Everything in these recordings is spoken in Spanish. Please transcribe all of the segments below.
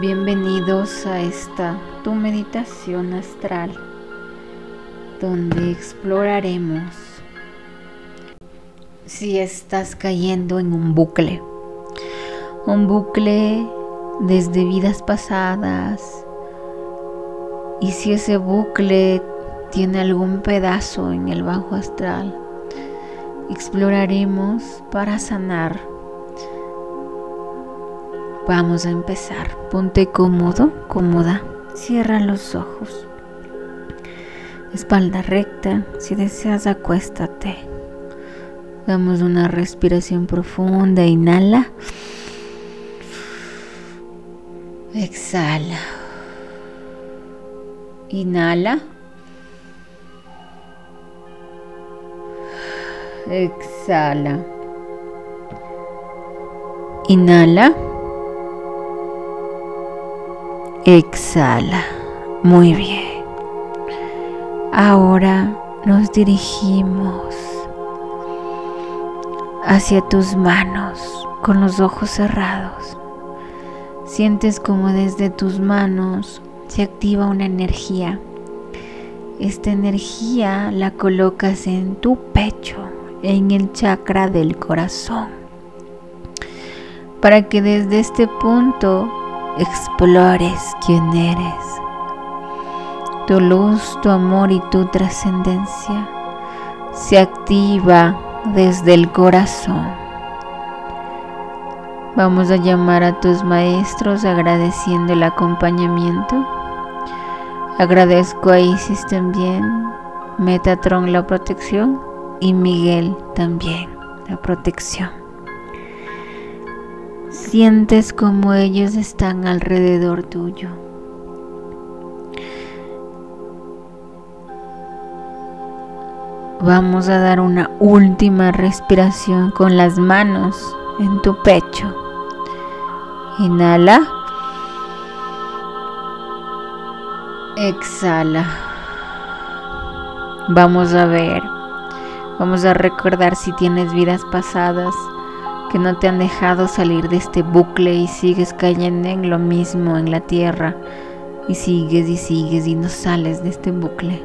Bienvenidos a esta tu meditación astral donde exploraremos si estás cayendo en un bucle. Un bucle desde vidas pasadas y si ese bucle tiene algún pedazo en el bajo astral, exploraremos para sanar. Vamos a empezar. Ponte cómodo, cómoda. Cierra los ojos. Espalda recta. Si deseas, acuéstate. Damos una respiración profunda. Inhala. Exhala. Inhala. Exhala. Inhala. Exhala. Muy bien. Ahora nos dirigimos hacia tus manos con los ojos cerrados. Sientes como desde tus manos se activa una energía. Esta energía la colocas en tu pecho en el chakra del corazón. Para que desde este punto explores quién eres, tu luz, tu amor y tu trascendencia se activa desde el corazón. Vamos a llamar a tus maestros agradeciendo el acompañamiento. Agradezco a Isis también, Metatron la protección y Miguel también, la protección. Sientes como ellos están alrededor tuyo. Vamos a dar una última respiración con las manos en tu pecho. Inhala. Exhala. Vamos a ver Vamos a recordar si tienes vidas pasadas que no te han dejado salir de este bucle y sigues cayendo en lo mismo en la tierra y sigues y sigues y no sales de este bucle.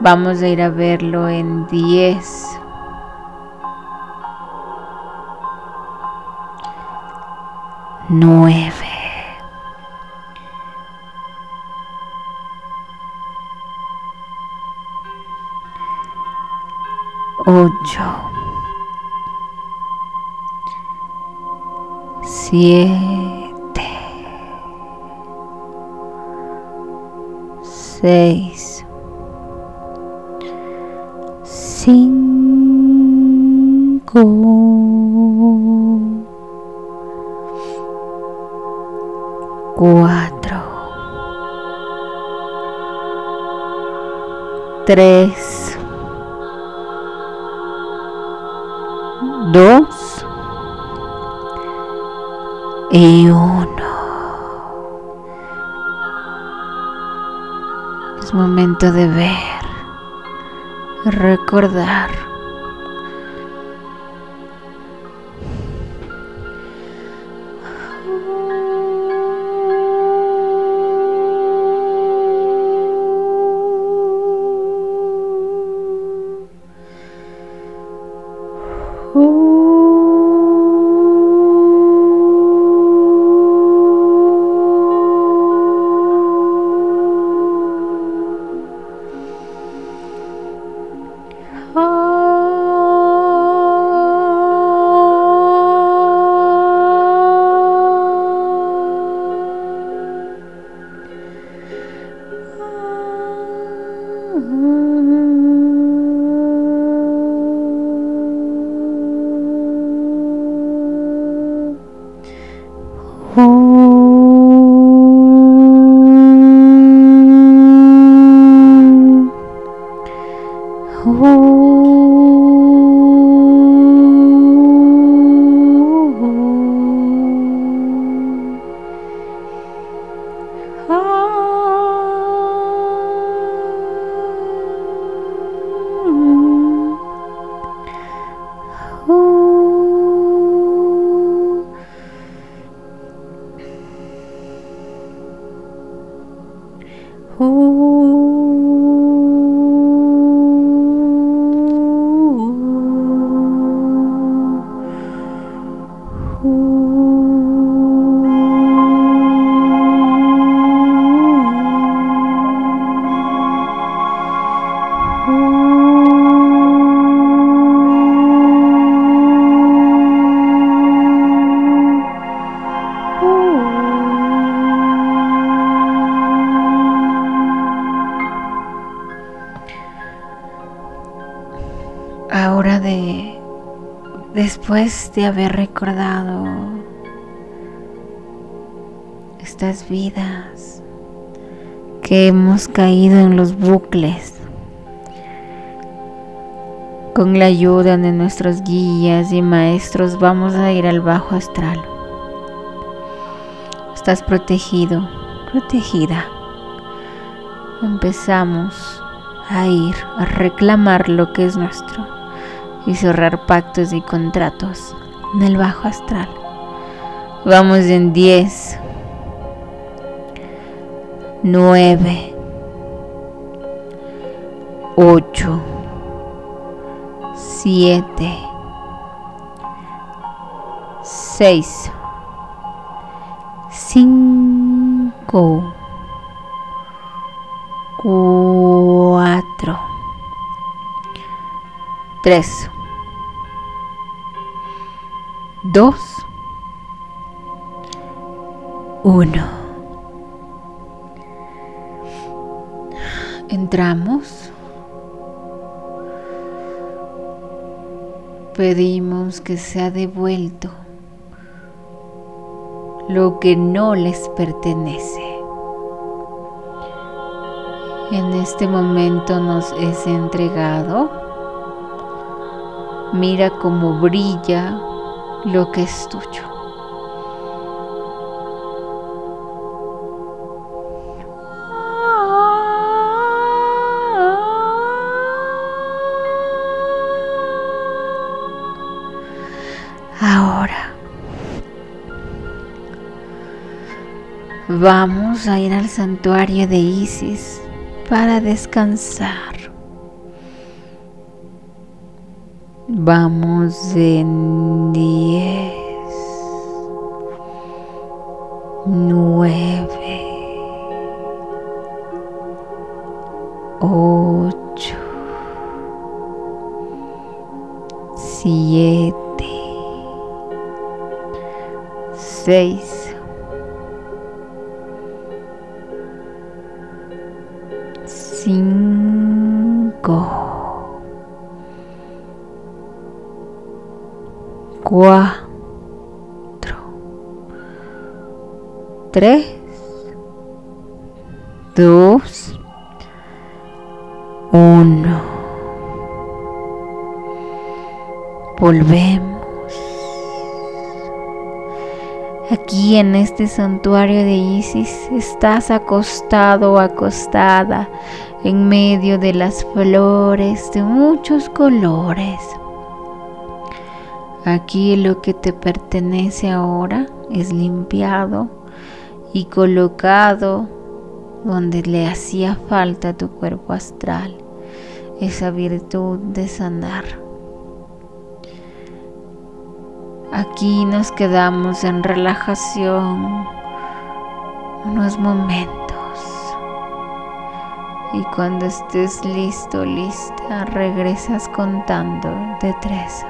Vamos a ir a verlo en 10. Nueve. ocho, siete, seis, cinco, cuatro, tres, dos y uno. Es momento de ver, recordar Ahora de después de haber recordado estas vidas que hemos caído en los bucles con la ayuda de nuestros guías y maestros vamos a ir al bajo astral. Estás protegido, protegida. Empezamos a ir a reclamar lo que es nuestro y cerrar pactos y contratos en el bajo astral. Vamos en 10, 9, 8, 7, 6, 5, 4, 3, 2, 1. Entramos. Pedimos que sea devuelto lo que no les pertenece. En este momento nos es entregado. Mira cómo brilla lo que es tuyo. Ahora vamos a ir al santuario de Isis para descansar. Vamos en 10, 9, 8, 7, 6, 5, cuatro, tres, dos, uno. Volvemos. Aquí en este santuario de Isis estás acostado acostada en medio de las flores de muchos colores. Aquí lo que te pertenece ahora es limpiado y colocado donde le hacía falta a tu cuerpo astral esa virtud de sanar. Aquí nos quedamos en relajación unos momentos y cuando estés listo, lista, regresas contando de tres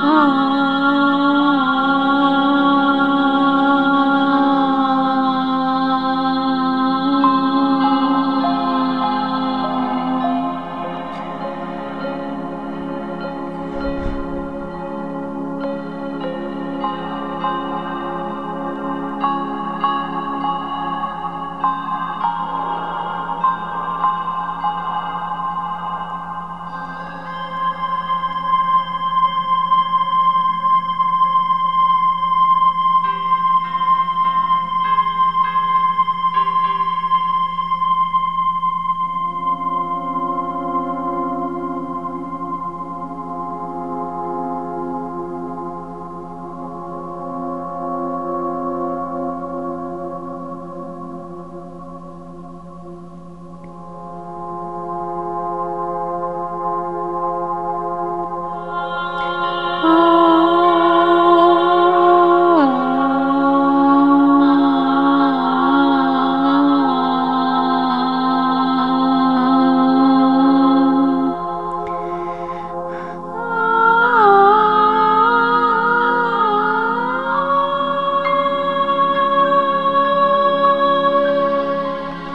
Ah.